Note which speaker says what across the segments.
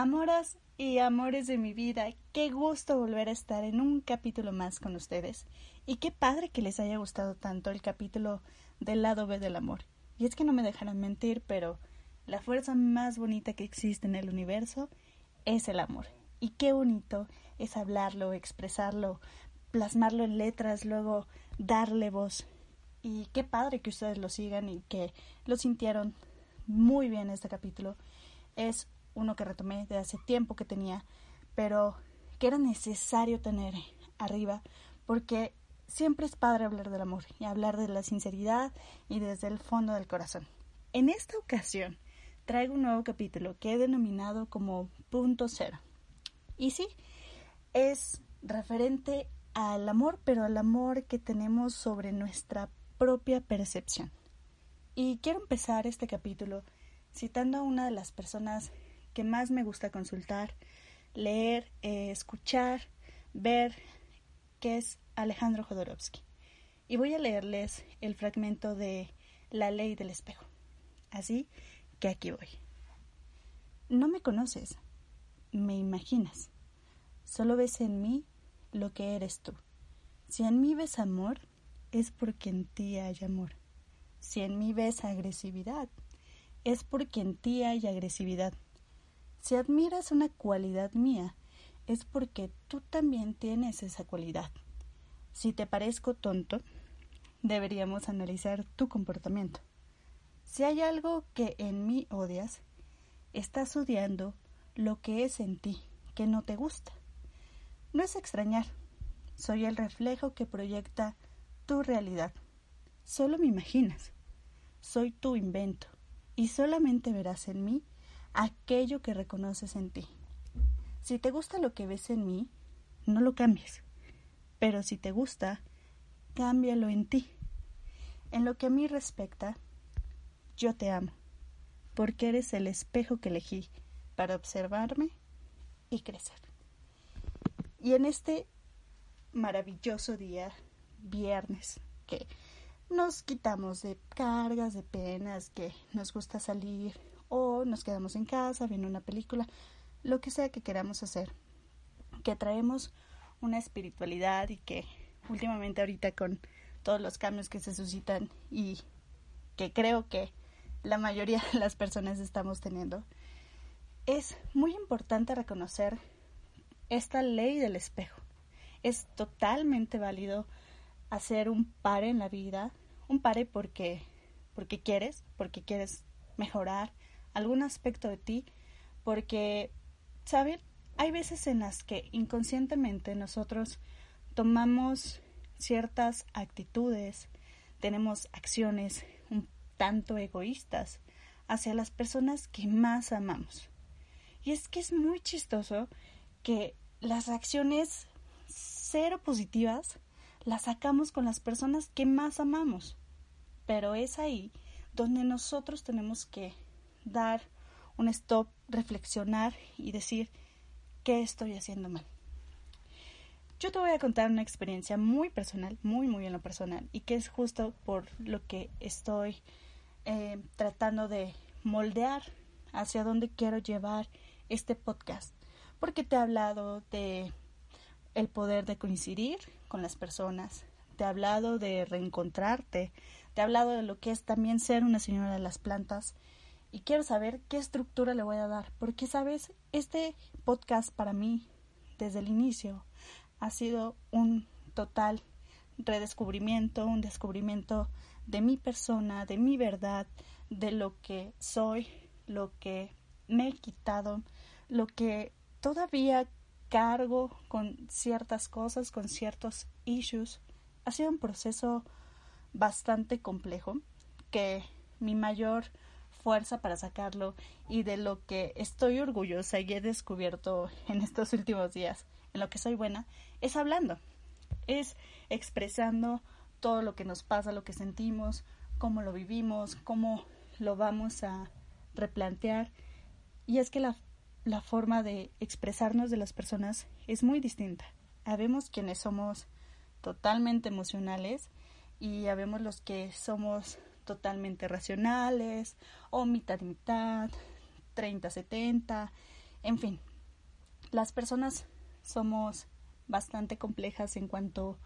Speaker 1: Amoras y amores de mi vida, qué gusto volver a estar en un capítulo más con ustedes. Y qué padre que les haya gustado tanto el capítulo del lado B del amor. Y es que no me dejarán mentir, pero la fuerza más bonita que existe en el universo es el amor. Y qué bonito es hablarlo, expresarlo, plasmarlo en letras, luego darle voz. Y qué padre que ustedes lo sigan y que lo sintieron muy bien este capítulo. Es uno que retomé de hace tiempo que tenía, pero que era necesario tener arriba, porque siempre es padre hablar del amor y hablar de la sinceridad y desde el fondo del corazón. En esta ocasión traigo un nuevo capítulo que he denominado como punto cero. Y sí, es referente al amor, pero al amor que tenemos sobre nuestra propia percepción. Y quiero empezar este capítulo citando a una de las personas que más me gusta consultar, leer, eh, escuchar, ver, que es Alejandro Jodorowsky. Y voy a leerles el fragmento de La ley del espejo. Así que aquí voy. No me conoces, me imaginas. Solo ves en mí lo que eres tú. Si en mí ves amor, es porque en ti hay amor. Si en mí ves agresividad, es porque en ti hay agresividad. Si admiras una cualidad mía, es porque tú también tienes esa cualidad. Si te parezco tonto, deberíamos analizar tu comportamiento. Si hay algo que en mí odias, estás odiando lo que es en ti, que no te gusta. No es extrañar, soy el reflejo que proyecta tu realidad. Solo me imaginas. Soy tu invento, y solamente verás en mí aquello que reconoces en ti. Si te gusta lo que ves en mí, no lo cambies. Pero si te gusta, cámbialo en ti. En lo que a mí respecta, yo te amo, porque eres el espejo que elegí para observarme y crecer. Y en este maravilloso día, viernes, que nos quitamos de cargas, de penas, que nos gusta salir, o nos quedamos en casa viendo una película, lo que sea que queramos hacer, que traemos una espiritualidad y que últimamente ahorita con todos los cambios que se suscitan y que creo que la mayoría de las personas estamos teniendo, es muy importante reconocer esta ley del espejo. Es totalmente válido hacer un pare en la vida, un pare porque porque quieres, porque quieres mejorar, algún aspecto de ti, porque, ¿saben? Hay veces en las que inconscientemente nosotros tomamos ciertas actitudes, tenemos acciones un tanto egoístas hacia las personas que más amamos. Y es que es muy chistoso que las acciones cero positivas las sacamos con las personas que más amamos. Pero es ahí donde nosotros tenemos que dar un stop, reflexionar y decir qué estoy haciendo mal. Yo te voy a contar una experiencia muy personal, muy, muy en lo personal, y que es justo por lo que estoy eh, tratando de moldear hacia dónde quiero llevar este podcast, porque te he hablado de el poder de coincidir con las personas, te he hablado de reencontrarte, te he hablado de lo que es también ser una señora de las plantas, y quiero saber qué estructura le voy a dar, porque sabes, este podcast para mí desde el inicio ha sido un total redescubrimiento, un descubrimiento de mi persona, de mi verdad, de lo que soy, lo que me he quitado, lo que todavía cargo con ciertas cosas, con ciertos issues. Ha sido un proceso bastante complejo que mi mayor fuerza para sacarlo y de lo que estoy orgullosa y he descubierto en estos últimos días, en lo que soy buena, es hablando, es expresando todo lo que nos pasa, lo que sentimos, cómo lo vivimos, cómo lo vamos a replantear. Y es que la, la forma de expresarnos de las personas es muy distinta. Habemos quienes somos totalmente emocionales y habemos los que somos totalmente racionales o mitad y mitad, 30-70 En fin, las personas somos bastante complejas en cuanto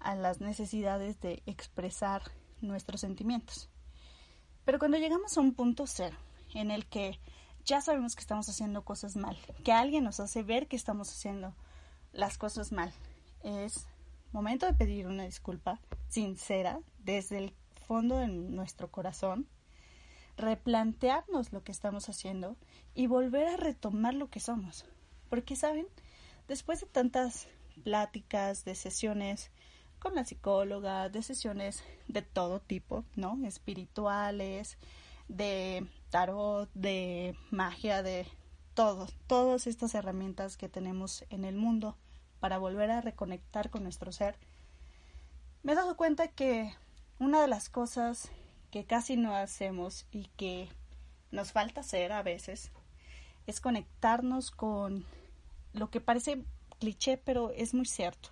Speaker 1: a las necesidades de expresar nuestros sentimientos. Pero cuando llegamos a un punto cero, en el que ya sabemos que estamos haciendo cosas mal, que alguien nos hace ver que estamos haciendo las cosas mal, es momento de pedir una disculpa sincera desde el fondo de nuestro corazón, replantearnos lo que estamos haciendo y volver a retomar lo que somos. Porque, ¿saben? Después de tantas pláticas, de sesiones con la psicóloga, de sesiones de todo tipo, ¿no? Espirituales, de tarot, de magia, de todo, todas estas herramientas que tenemos en el mundo para volver a reconectar con nuestro ser, me he dado cuenta que una de las cosas que casi no hacemos y que nos falta hacer a veces es conectarnos con lo que parece cliché, pero es muy cierto.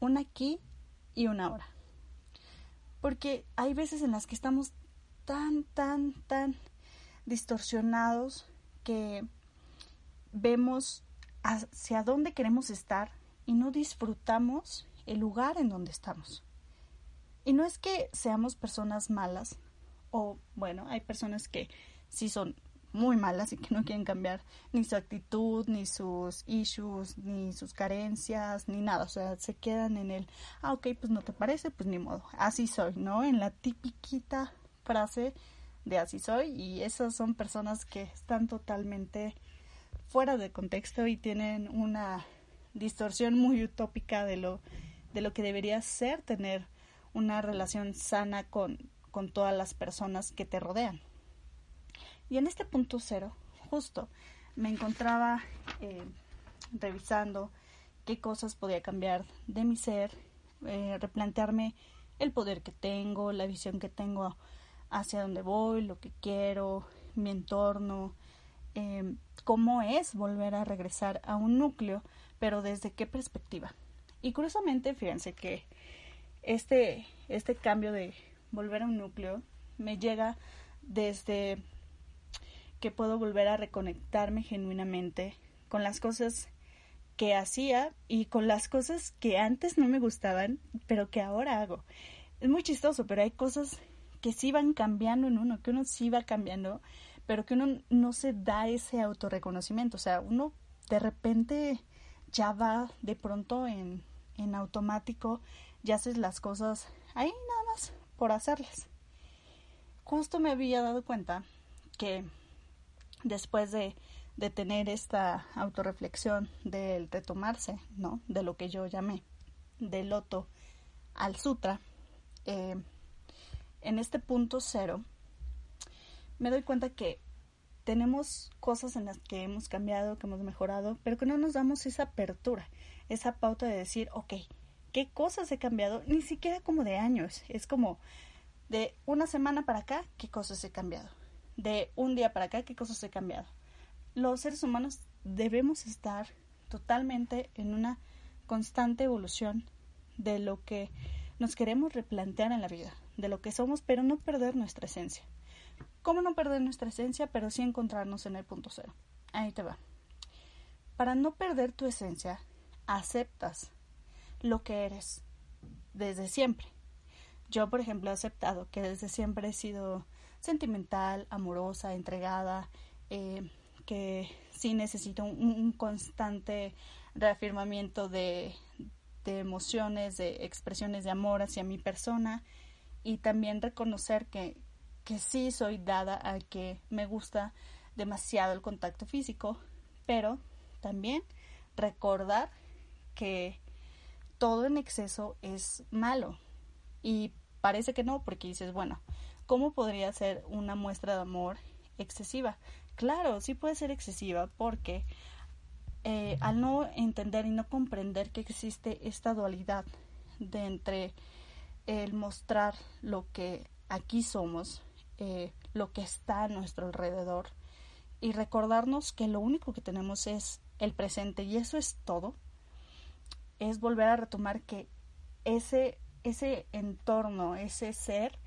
Speaker 1: Un aquí y una ahora. Porque hay veces en las que estamos tan, tan, tan distorsionados que vemos hacia dónde queremos estar y no disfrutamos el lugar en donde estamos. Y no es que seamos personas malas, o bueno, hay personas que sí son muy malas y que no quieren cambiar ni su actitud, ni sus issues, ni sus carencias, ni nada. O sea, se quedan en el, ah, ok, pues no te parece, pues ni modo, así soy, ¿no? En la tipiquita frase de así soy y esas son personas que están totalmente fuera de contexto y tienen una distorsión muy utópica de lo de lo que debería ser tener una relación sana con, con todas las personas que te rodean. Y en este punto cero, justo, me encontraba eh, revisando qué cosas podía cambiar de mi ser, eh, replantearme el poder que tengo, la visión que tengo hacia dónde voy, lo que quiero, mi entorno, eh, cómo es volver a regresar a un núcleo, pero desde qué perspectiva. Y curiosamente, fíjense que este, este cambio de volver a un núcleo me llega desde que puedo volver a reconectarme genuinamente con las cosas que hacía y con las cosas que antes no me gustaban, pero que ahora hago. Es muy chistoso, pero hay cosas que sí van cambiando en uno, que uno sí va cambiando, pero que uno no se da ese autorreconocimiento. O sea, uno de repente ya va de pronto en, en automático, ya haces las cosas ahí nada más por hacerlas. Justo me había dado cuenta que después de, de tener esta autorreflexión del retomarse, ¿no? De lo que yo llamé del loto al sutra, eh, en este punto cero, me doy cuenta que tenemos cosas en las que hemos cambiado, que hemos mejorado, pero que no nos damos esa apertura, esa pauta de decir, ok, ¿qué cosas he cambiado? Ni siquiera como de años, es como de una semana para acá, ¿qué cosas he cambiado? de un día para acá, qué cosas he cambiado. Los seres humanos debemos estar totalmente en una constante evolución de lo que nos queremos replantear en la vida, de lo que somos, pero no perder nuestra esencia. ¿Cómo no perder nuestra esencia, pero sí encontrarnos en el punto cero? Ahí te va. Para no perder tu esencia, aceptas lo que eres desde siempre. Yo, por ejemplo, he aceptado que desde siempre he sido sentimental, amorosa, entregada, eh, que sí necesito un, constante reafirmamiento de, de emociones, de expresiones de amor hacia mi persona y también reconocer que, que sí soy dada a que me gusta demasiado el contacto físico, pero también recordar que todo en exceso es malo y parece que no porque dices, bueno, ¿Cómo podría ser una muestra de amor excesiva? Claro, sí puede ser excesiva porque eh, al no entender y no comprender que existe esta dualidad de entre el mostrar lo que aquí somos, eh, lo que está a nuestro alrededor y recordarnos que lo único que tenemos es el presente y eso es todo, es volver a retomar que ese, ese entorno, ese ser,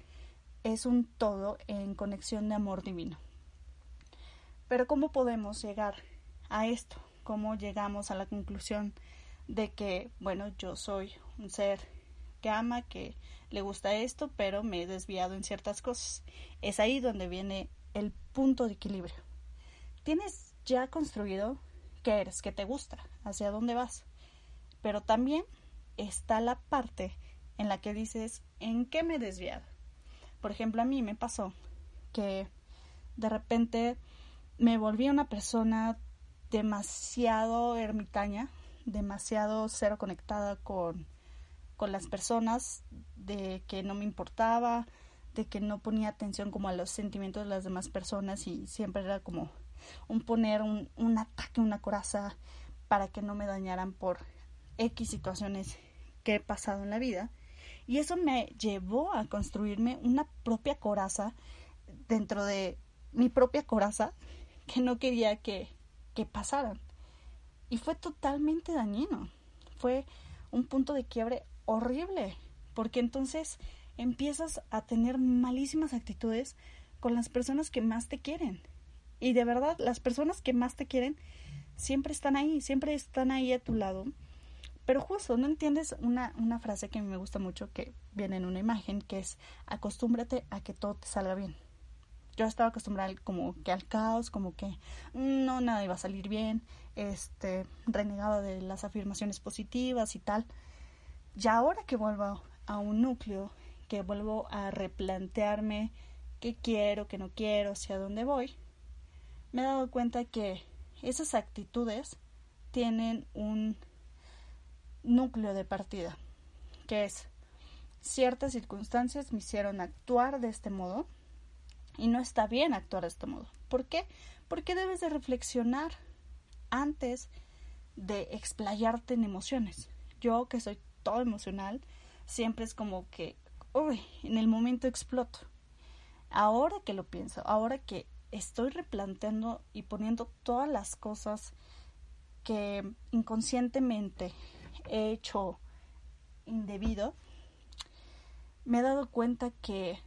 Speaker 1: es un todo en conexión de amor divino. Pero ¿cómo podemos llegar a esto, cómo llegamos a la conclusión de que, bueno, yo soy un ser que ama, que le gusta esto, pero me he desviado en ciertas cosas. Es ahí donde viene el punto de equilibrio. Tienes ya construido qué eres, qué te gusta, hacia dónde vas. Pero también está la parte en la que dices, ¿en qué me he desviado? Por ejemplo, a mí me pasó que de repente me volví una persona demasiado ermitaña, demasiado cero conectada con, con las personas, de que no me importaba, de que no ponía atención como a los sentimientos de las demás personas y siempre era como un poner un, un ataque, una coraza para que no me dañaran por X situaciones que he pasado en la vida. Y eso me llevó a construirme una propia coraza dentro de mi propia coraza que no quería que, que pasaran. Y fue totalmente dañino. Fue un punto de quiebre horrible. Porque entonces empiezas a tener malísimas actitudes con las personas que más te quieren. Y de verdad, las personas que más te quieren siempre están ahí, siempre están ahí a tu lado. Pero justo, ¿no entiendes una, una frase que me gusta mucho que viene en una imagen que es acostúmbrate a que todo te salga bien. Yo estaba acostumbrada como que al caos, como que no nada iba a salir bien, este, renegada de las afirmaciones positivas y tal. Y ahora que vuelvo a un núcleo, que vuelvo a replantearme qué quiero, qué no quiero, hacia dónde voy, me he dado cuenta que esas actitudes tienen un núcleo de partida, que es ciertas circunstancias me hicieron actuar de este modo y no está bien actuar de este modo. ¿Por qué? Porque debes de reflexionar antes de explayarte en emociones. Yo que soy todo emocional, siempre es como que, uy, en el momento exploto. Ahora que lo pienso, ahora que estoy replanteando y poniendo todas las cosas que inconscientemente he hecho indebido, me he dado cuenta que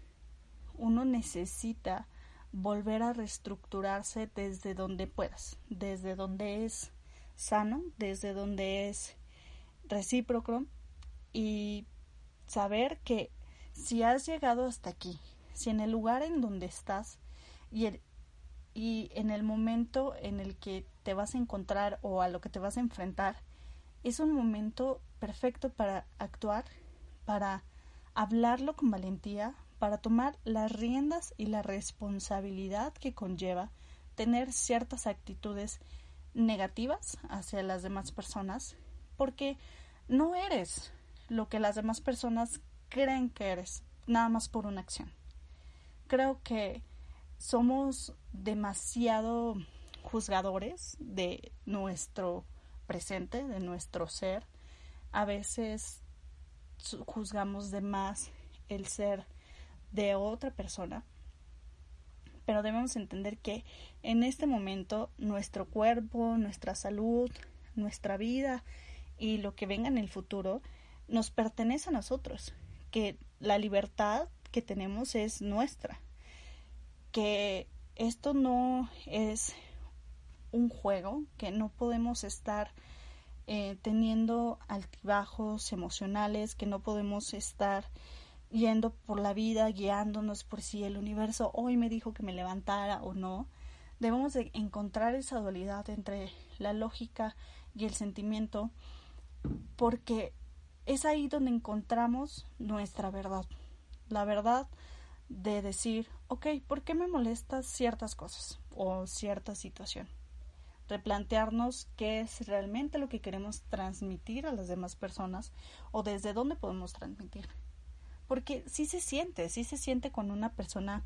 Speaker 1: uno necesita volver a reestructurarse desde donde puedas, desde donde es sano, desde donde es recíproco y saber que si has llegado hasta aquí, si en el lugar en donde estás y, y en el momento en el que te vas a encontrar o a lo que te vas a enfrentar, es un momento perfecto para actuar, para hablarlo con valentía, para tomar las riendas y la responsabilidad que conlleva tener ciertas actitudes negativas hacia las demás personas, porque no eres lo que las demás personas creen que eres, nada más por una acción. Creo que somos demasiado juzgadores de nuestro presente, de nuestro ser. A veces juzgamos de más el ser de otra persona, pero debemos entender que en este momento nuestro cuerpo, nuestra salud, nuestra vida y lo que venga en el futuro nos pertenece a nosotros, que la libertad que tenemos es nuestra, que esto no es un juego, que no podemos estar eh, teniendo altibajos emocionales, que no podemos estar yendo por la vida guiándonos por si el universo hoy me dijo que me levantara o no. Debemos de encontrar esa dualidad entre la lógica y el sentimiento porque es ahí donde encontramos nuestra verdad. La verdad de decir, ok, ¿por qué me molestan ciertas cosas o cierta situación? Replantearnos qué es realmente lo que queremos transmitir a las demás personas o desde dónde podemos transmitir. Porque sí se siente, sí se siente cuando una persona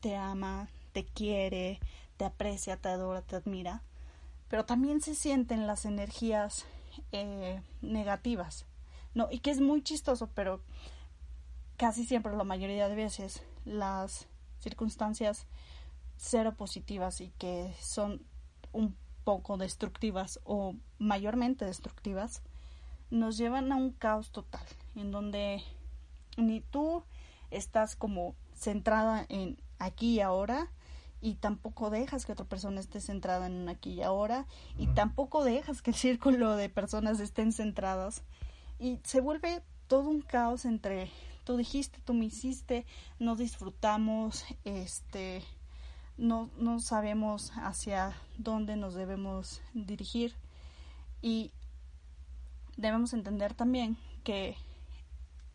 Speaker 1: te ama, te quiere, te aprecia, te adora, te admira, pero también se sienten las energías eh, negativas, ¿no? Y que es muy chistoso, pero casi siempre, la mayoría de veces, las circunstancias cero positivas y que son un poco destructivas o mayormente destructivas, nos llevan a un caos total, en donde ni tú estás como centrada en aquí y ahora y tampoco dejas que otra persona esté centrada en un aquí y ahora y tampoco dejas que el círculo de personas estén centradas y se vuelve todo un caos entre tú dijiste, tú me hiciste, no disfrutamos, este, no, no sabemos hacia dónde nos debemos dirigir y debemos entender también que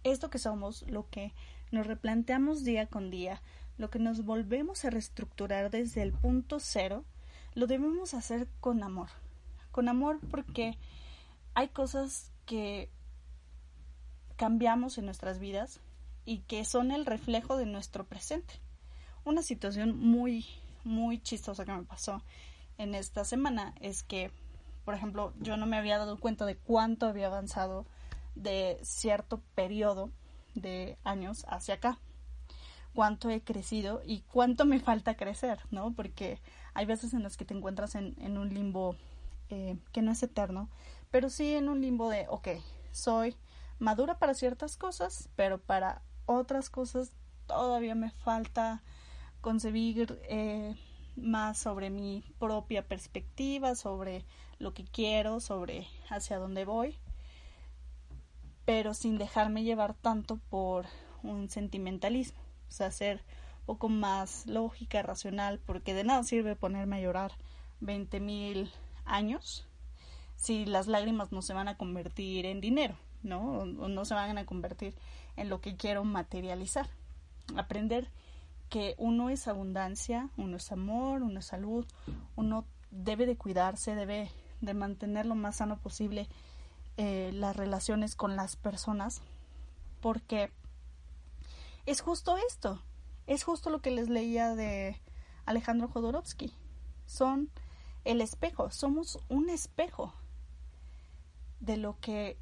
Speaker 1: esto que somos, lo que nos replanteamos día con día, lo que nos volvemos a reestructurar desde el punto cero, lo debemos hacer con amor. Con amor porque hay cosas que cambiamos en nuestras vidas y que son el reflejo de nuestro presente. Una situación muy, muy chistosa que me pasó en esta semana es que, por ejemplo, yo no me había dado cuenta de cuánto había avanzado de cierto periodo de años hacia acá, cuánto he crecido y cuánto me falta crecer, ¿no? Porque hay veces en las que te encuentras en, en un limbo eh, que no es eterno, pero sí en un limbo de, ok, soy madura para ciertas cosas, pero para otras cosas todavía me falta concebir eh, más sobre mi propia perspectiva, sobre lo que quiero, sobre hacia dónde voy, pero sin dejarme llevar tanto por un sentimentalismo, o sea, ser un poco más lógica, racional, porque de nada sirve ponerme a llorar veinte mil años si las lágrimas no se van a convertir en dinero. ¿no? O, no se van a convertir en lo que quiero materializar. Aprender que uno es abundancia, uno es amor, uno es salud, uno debe de cuidarse, debe de mantener lo más sano posible eh, las relaciones con las personas, porque es justo esto, es justo lo que les leía de Alejandro Jodorowsky. Son el espejo, somos un espejo de lo que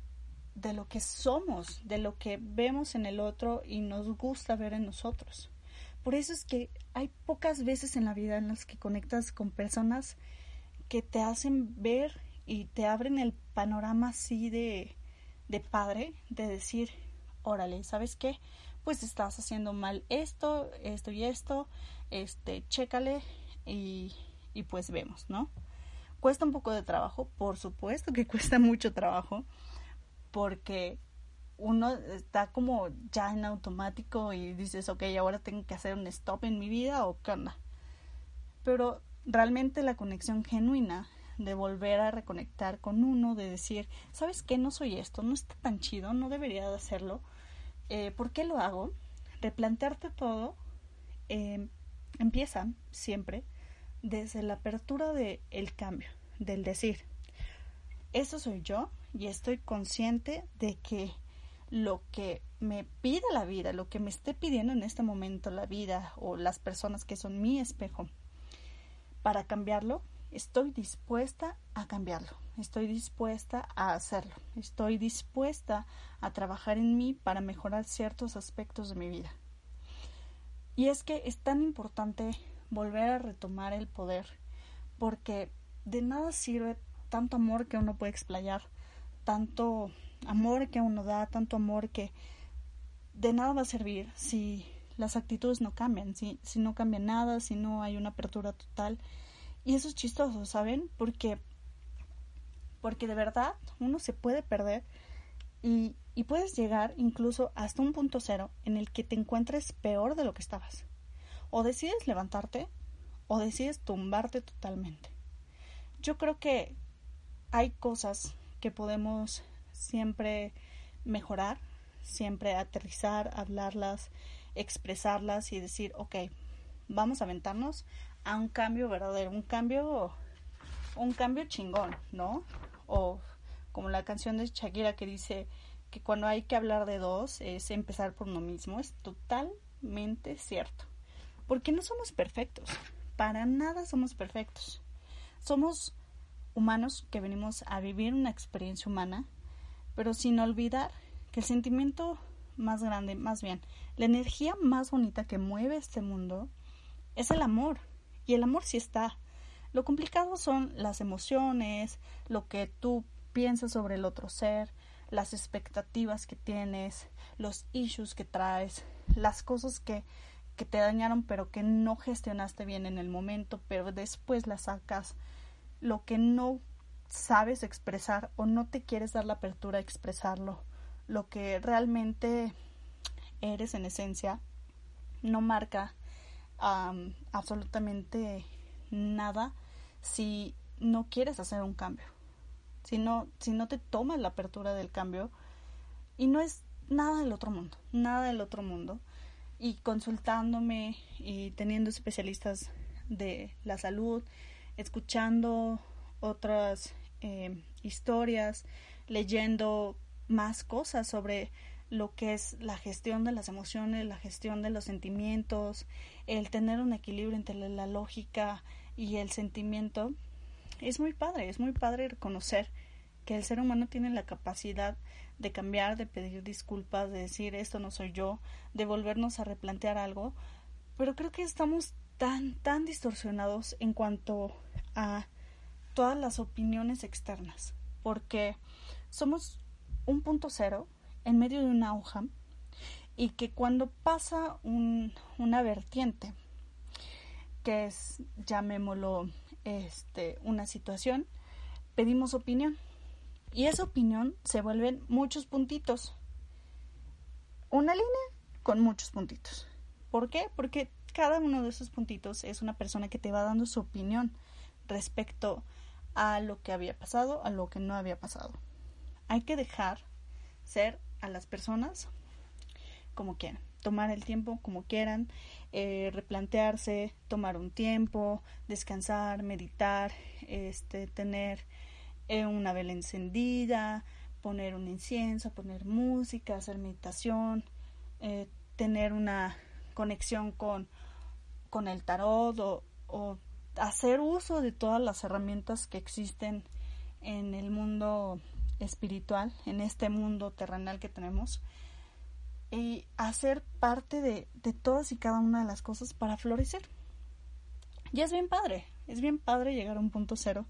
Speaker 1: de lo que somos, de lo que vemos en el otro y nos gusta ver en nosotros. Por eso es que hay pocas veces en la vida en las que conectas con personas que te hacen ver y te abren el panorama así de, de padre, de decir, órale, ¿sabes qué? Pues estás haciendo mal esto, esto y esto, este, chécale y, y pues vemos, ¿no? Cuesta un poco de trabajo, por supuesto que cuesta mucho trabajo, porque uno está como ya en automático y dices, ok, ahora tengo que hacer un stop en mi vida o qué onda. Pero realmente la conexión genuina de volver a reconectar con uno, de decir, ¿sabes qué? No soy esto, no está tan chido, no debería de hacerlo. Eh, ¿Por qué lo hago? Replantearte todo eh, empieza siempre desde la apertura del el cambio, del decir, eso soy yo, y estoy consciente de que lo que me pide la vida, lo que me esté pidiendo en este momento la vida o las personas que son mi espejo, para cambiarlo, estoy dispuesta a cambiarlo, estoy dispuesta a hacerlo, estoy dispuesta a trabajar en mí para mejorar ciertos aspectos de mi vida. Y es que es tan importante volver a retomar el poder, porque de nada sirve tanto amor que uno puede explayar, tanto amor que uno da, tanto amor que de nada va a servir si las actitudes no cambian, si, si no cambia nada, si no hay una apertura total. Y eso es chistoso, ¿saben? Porque, porque de verdad uno se puede perder y, y puedes llegar incluso hasta un punto cero en el que te encuentres peor de lo que estabas. O decides levantarte o decides tumbarte totalmente. Yo creo que hay cosas que podemos siempre mejorar, siempre aterrizar, hablarlas, expresarlas y decir, ok, vamos a aventarnos a un cambio verdadero, un cambio, un cambio chingón, ¿no? O como la canción de Shakira que dice que cuando hay que hablar de dos es empezar por uno mismo, es totalmente cierto. Porque no somos perfectos, para nada somos perfectos. Somos humanos que venimos a vivir una experiencia humana, pero sin olvidar que el sentimiento más grande, más bien, la energía más bonita que mueve este mundo es el amor. Y el amor sí está. Lo complicado son las emociones, lo que tú piensas sobre el otro ser, las expectativas que tienes, los issues que traes, las cosas que, que te dañaron pero que no gestionaste bien en el momento, pero después la sacas, lo que no sabes expresar o no te quieres dar la apertura a expresarlo, lo que realmente eres en esencia, no marca absolutamente nada si no quieres hacer un cambio, si no, si no te tomas la apertura del cambio y no es nada del otro mundo, nada del otro mundo. Y consultándome y teniendo especialistas de la salud, escuchando otras eh, historias, leyendo más cosas sobre lo que es la gestión de las emociones, la gestión de los sentimientos, el tener un equilibrio entre la lógica y el sentimiento, es muy padre, es muy padre reconocer que el ser humano tiene la capacidad de cambiar, de pedir disculpas, de decir esto no soy yo, de volvernos a replantear algo, pero creo que estamos tan, tan distorsionados en cuanto a todas las opiniones externas, porque somos un punto cero en medio de una hoja y que cuando pasa un, una vertiente, que es, llamémoslo, este, una situación, pedimos opinión. Y esa opinión se vuelven muchos puntitos. Una línea con muchos puntitos. ¿Por qué? Porque cada uno de esos puntitos es una persona que te va dando su opinión respecto a lo que había pasado, a lo que no había pasado. Hay que dejar ser a las personas como quieran, tomar el tiempo como quieran, eh, replantearse, tomar un tiempo, descansar, meditar, este, tener eh, una vela encendida, poner un incienso, poner música, hacer meditación, eh, tener una conexión con, con el tarot o, o hacer uso de todas las herramientas que existen en el mundo espiritual, en este mundo terrenal que tenemos, y hacer parte de, de todas y cada una de las cosas para florecer. Y es bien padre, es bien padre llegar a un punto cero,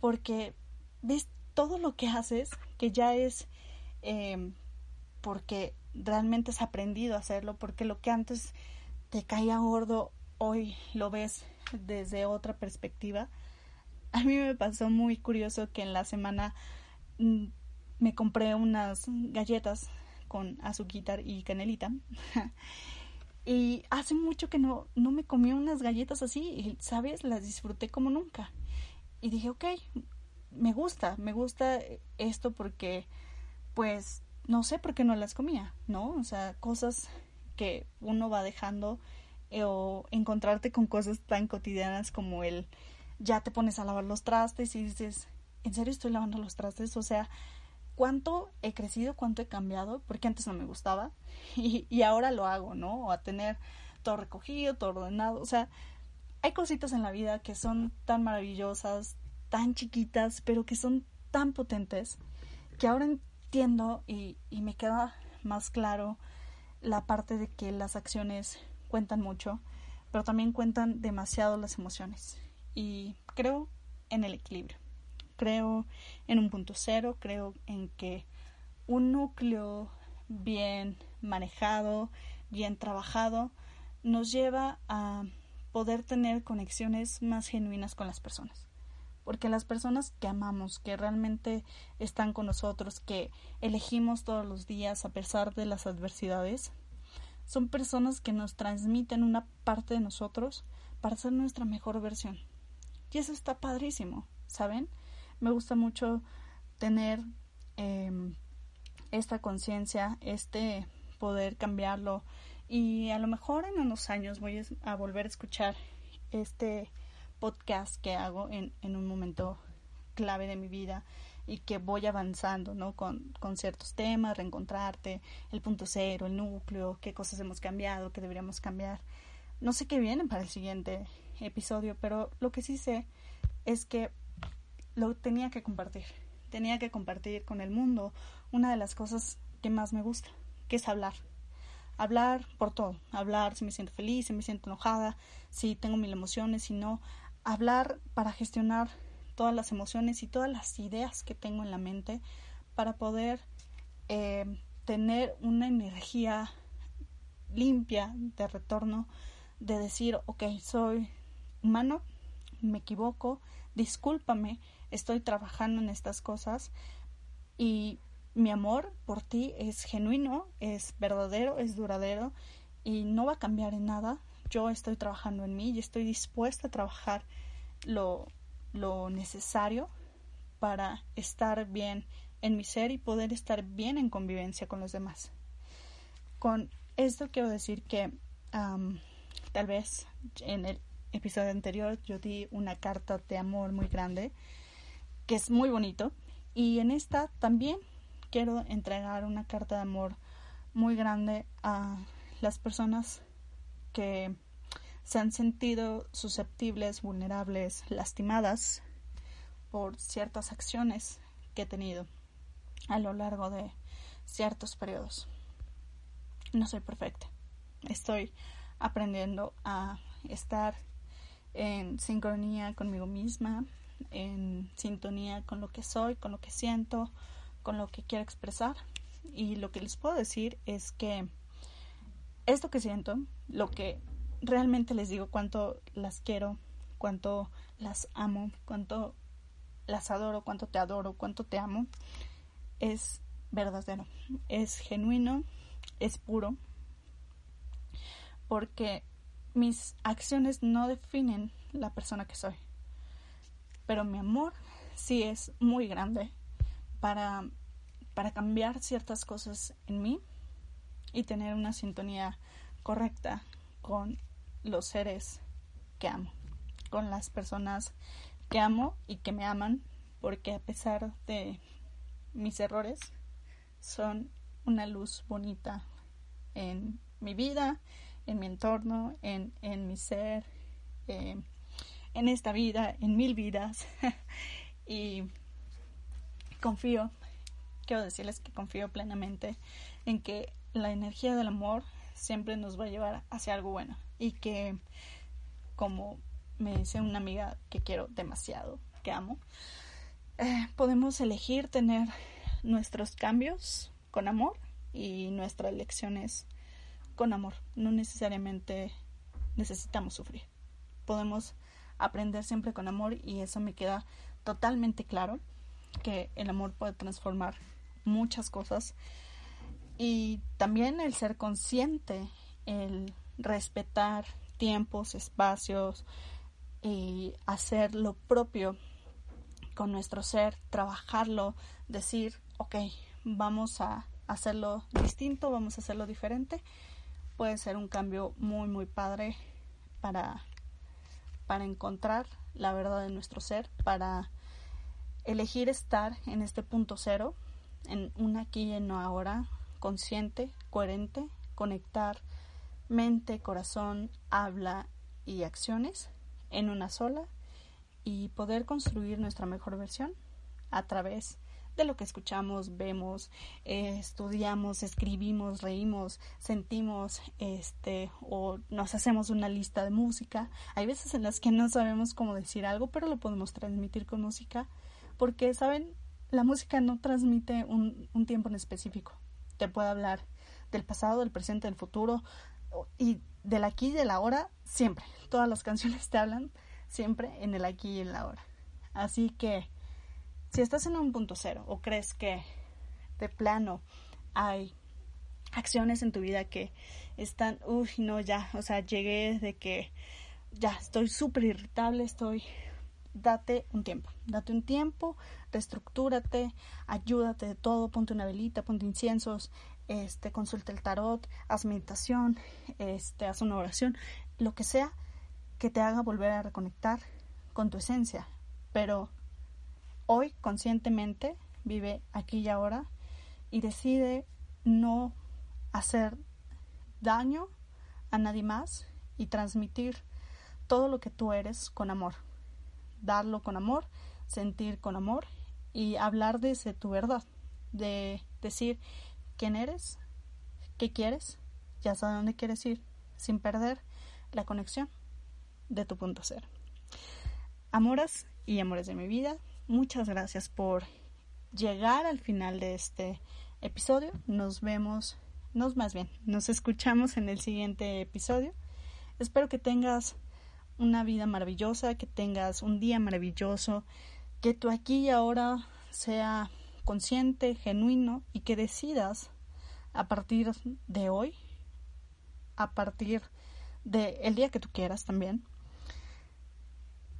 Speaker 1: porque ves todo lo que haces, que ya es eh, porque realmente has aprendido a hacerlo, porque lo que antes te caía gordo, hoy lo ves desde otra perspectiva. A mí me pasó muy curioso que en la semana Mm, me compré unas galletas con azuquitar y canelita. y hace mucho que no, no me comí unas galletas así y, ¿sabes? Las disfruté como nunca. Y dije, ok, me gusta, me gusta esto porque, pues, no sé por qué no las comía, ¿no? O sea, cosas que uno va dejando o encontrarte con cosas tan cotidianas como el ya te pones a lavar los trastes y dices, ¿en serio estoy lavando los trastes? O sea, ¿cuánto he crecido? ¿Cuánto he cambiado? Porque antes no me gustaba y, y ahora lo hago, ¿no? O a tener todo recogido, todo ordenado. O sea, hay cositas en la vida que son tan maravillosas, tan chiquitas, pero que son tan potentes que ahora entiendo y, y me queda más claro la parte de que las acciones cuentan mucho, pero también cuentan demasiado las emociones. Y creo en el equilibrio creo en un punto cero, creo en que un núcleo bien manejado, bien trabajado, nos lleva a poder tener conexiones más genuinas con las personas. Porque las personas que amamos, que realmente están con nosotros, que elegimos todos los días a pesar de las adversidades, son personas que nos transmiten una parte de nosotros para ser nuestra mejor versión. Y eso está padrísimo, ¿saben? me gusta mucho tener em, esta conciencia, este poder cambiarlo y a lo mejor en unos años voy a volver a escuchar este podcast que hago en, en un momento clave de mi vida y que voy avanzando, ¿no? Con, con, ciertos temas, reencontrarte, el punto cero, el núcleo, qué cosas hemos cambiado, qué deberíamos cambiar. No sé qué vienen para el siguiente episodio, pero lo que sí sé es que lo tenía que compartir. Tenía que compartir con el mundo una de las cosas que más me gusta, que es hablar. Hablar por todo. Hablar si me siento feliz, si me siento enojada, si tengo mil emociones, si no. Hablar para gestionar todas las emociones y todas las ideas que tengo en la mente para poder eh, tener una energía limpia de retorno, de decir, ok, soy humano, me equivoco, discúlpame, estoy trabajando en estas cosas y mi amor por ti es genuino, es verdadero, es duradero y no va a cambiar en nada. Yo estoy trabajando en mí y estoy dispuesta a trabajar lo, lo necesario para estar bien en mi ser y poder estar bien en convivencia con los demás. Con esto quiero decir que tal vez en el episodio anterior yo di una carta de amor muy grande, que es muy bonito, y en esta también quiero entregar una carta de amor muy grande a las personas que se han sentido susceptibles, vulnerables, lastimadas por ciertas acciones que he tenido a lo largo de ciertos periodos. No soy perfecta. Estoy aprendiendo a estar en sincronía conmigo misma, en sintonía con lo que soy, con lo que siento, con lo que quiero expresar. Y lo que les puedo decir es que esto que siento, lo que realmente les digo, cuánto las quiero, cuánto las amo, cuánto las adoro, cuánto te adoro, cuánto te amo, es verdadero, es genuino, es puro, porque mis acciones no definen la persona que soy, pero mi amor sí es muy grande para, para cambiar ciertas cosas en mí y tener una sintonía correcta con los seres que amo, con las personas que amo y que me aman, porque a pesar de mis errores, son una luz bonita en mi vida, en mi entorno, en, en mi ser, eh, en esta vida, en mil vidas. y confío, quiero decirles que confío plenamente en que la energía del amor siempre nos va a llevar hacia algo bueno y que como me dice una amiga que quiero demasiado, que amo, eh, podemos elegir tener nuestros cambios con amor y nuestras lecciones con amor. No necesariamente necesitamos sufrir. Podemos aprender siempre con amor y eso me queda totalmente claro que el amor puede transformar muchas cosas y también el ser consciente, el respetar tiempos, espacios y hacer lo propio con nuestro ser, trabajarlo, decir, ok, vamos a hacerlo distinto, vamos a hacerlo diferente, puede ser un cambio muy, muy padre para, para encontrar la verdad de nuestro ser, para elegir estar en este punto cero, en un aquí y en ahora, consciente, coherente, conectar mente, corazón, habla y acciones en una sola y poder construir nuestra mejor versión a través de lo que escuchamos, vemos, eh, estudiamos, escribimos, reímos, sentimos, este, o nos hacemos una lista de música. Hay veces en las que no sabemos cómo decir algo, pero lo podemos transmitir con música, porque, ¿saben? La música no transmite un, un tiempo en específico. Te puede hablar del pasado, del presente, del futuro, y del aquí y del ahora, siempre. Todas las canciones te hablan siempre en el aquí y en la ahora. Así que si estás en un punto cero o crees que de plano hay acciones en tu vida que están, uy, no, ya, o sea, llegué de que ya estoy súper irritable, estoy, date un tiempo, date un tiempo, reestructúrate, ayúdate de todo, ponte una velita, ponte inciensos, este, consulta el tarot, haz meditación, este, haz una oración, lo que sea que te haga volver a reconectar con tu esencia, pero hoy conscientemente vive aquí y ahora y decide no hacer daño a nadie más y transmitir todo lo que tú eres con amor. Darlo con amor, sentir con amor y hablar desde tu verdad. De decir quién eres, qué quieres y hasta dónde quieres ir sin perder la conexión de tu punto cero. Amoras y amores de mi vida, muchas gracias por llegar al final de este episodio. Nos vemos nos más bien, nos escuchamos en el siguiente episodio. Espero que tengas una vida maravillosa, que tengas un día maravilloso, que tu aquí y ahora sea consciente, genuino y que decidas a partir de hoy, a partir del el día que tú quieras también,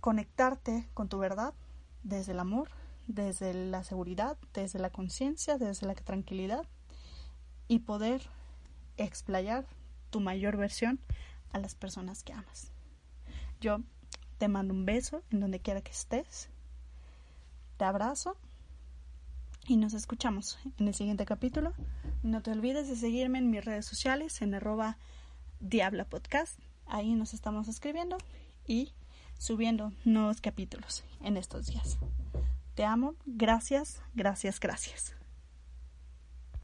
Speaker 1: conectarte con tu verdad desde el amor, desde la seguridad, desde la conciencia, desde la tranquilidad y poder explayar tu mayor versión a las personas que amas. Yo te mando un beso en donde quiera que estés. Te abrazo y nos escuchamos en el siguiente capítulo. No te olvides de seguirme en mis redes sociales en arroba Diabla Podcast. Ahí nos estamos escribiendo y subiendo nuevos capítulos en estos días. Te amo. Gracias, gracias, gracias.